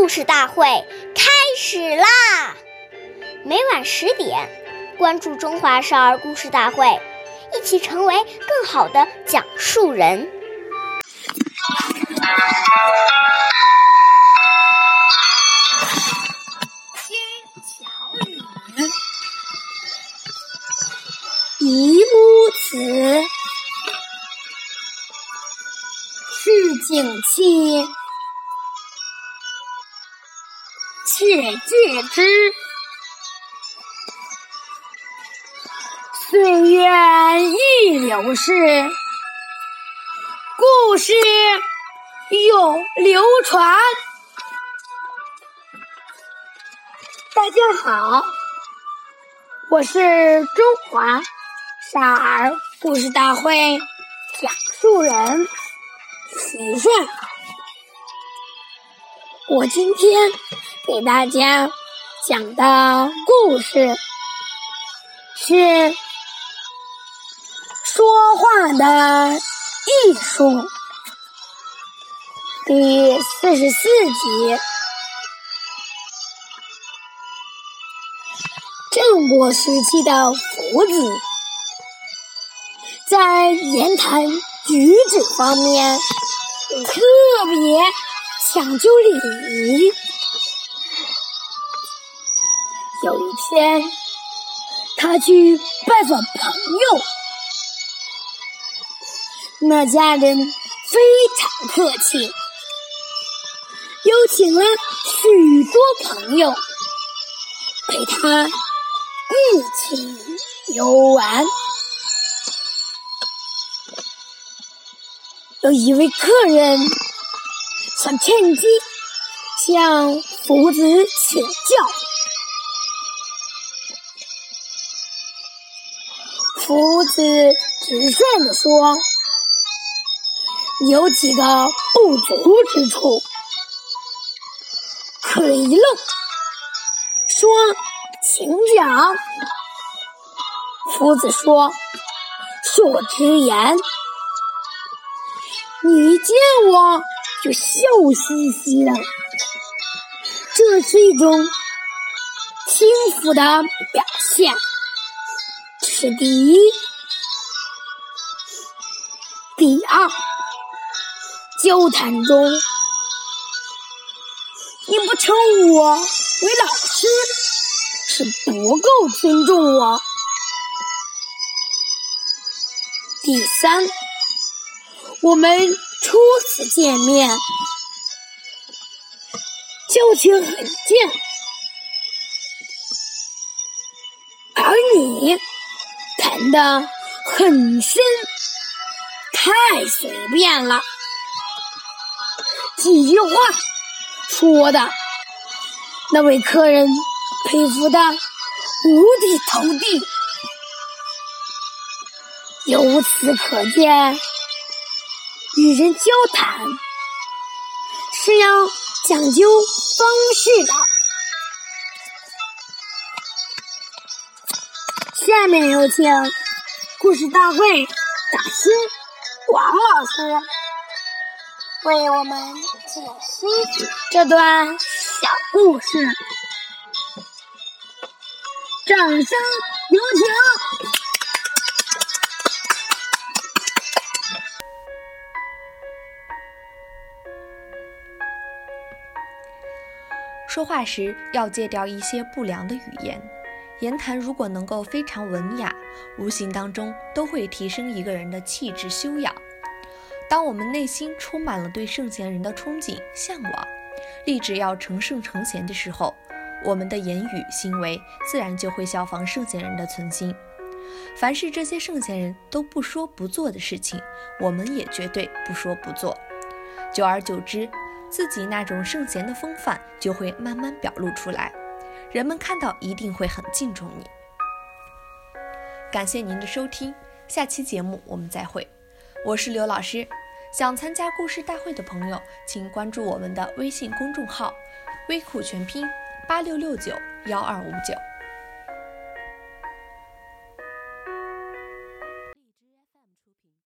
故事大会开始啦！每晚十点，关注《中华少儿故事大会》，一起成为更好的讲述人。新巧语，一屋子，是景气。借借之，岁月易流逝，故事永流传。大家好，我是中华少儿故事大会讲述人徐帅，我今天。给大家讲的故事是说话的艺术第四十四集。战国时期的夫子在言谈举止方面特别讲究礼仪。天，他去拜访朋友，那家人非常客气，邀请了许多朋友陪他一起游玩。有一位客人想趁机向夫子请教。夫子直率地说：“有几个不足之处。”可一愣，说：“请讲。”夫子说：“恕我直言，你一见我就笑嘻嘻的，这是一种轻浮的表现。”是第一，第二，交谈中你不称我为老师，是不够尊重我。第三，我们初次见面，交情很贱，而你。的很深，太随便了。几句话说的，那位客人佩服的五体投地。由此可见，与人交谈是要讲究方式的。下面有请故事大会大师王老师为我们解析这段小故事，掌声有请。说话时要戒掉一些不良的语言。言谈如果能够非常文雅，无形当中都会提升一个人的气质修养。当我们内心充满了对圣贤人的憧憬、向往，立志要成圣成贤的时候，我们的言语行为自然就会效仿圣贤人的存心。凡是这些圣贤人都不说不做的事情，我们也绝对不说不做。久而久之，自己那种圣贤的风范就会慢慢表露出来。人们看到一定会很敬重你。感谢您的收听，下期节目我们再会。我是刘老师，想参加故事大会的朋友，请关注我们的微信公众号“微酷全拼八六六九幺二五九”。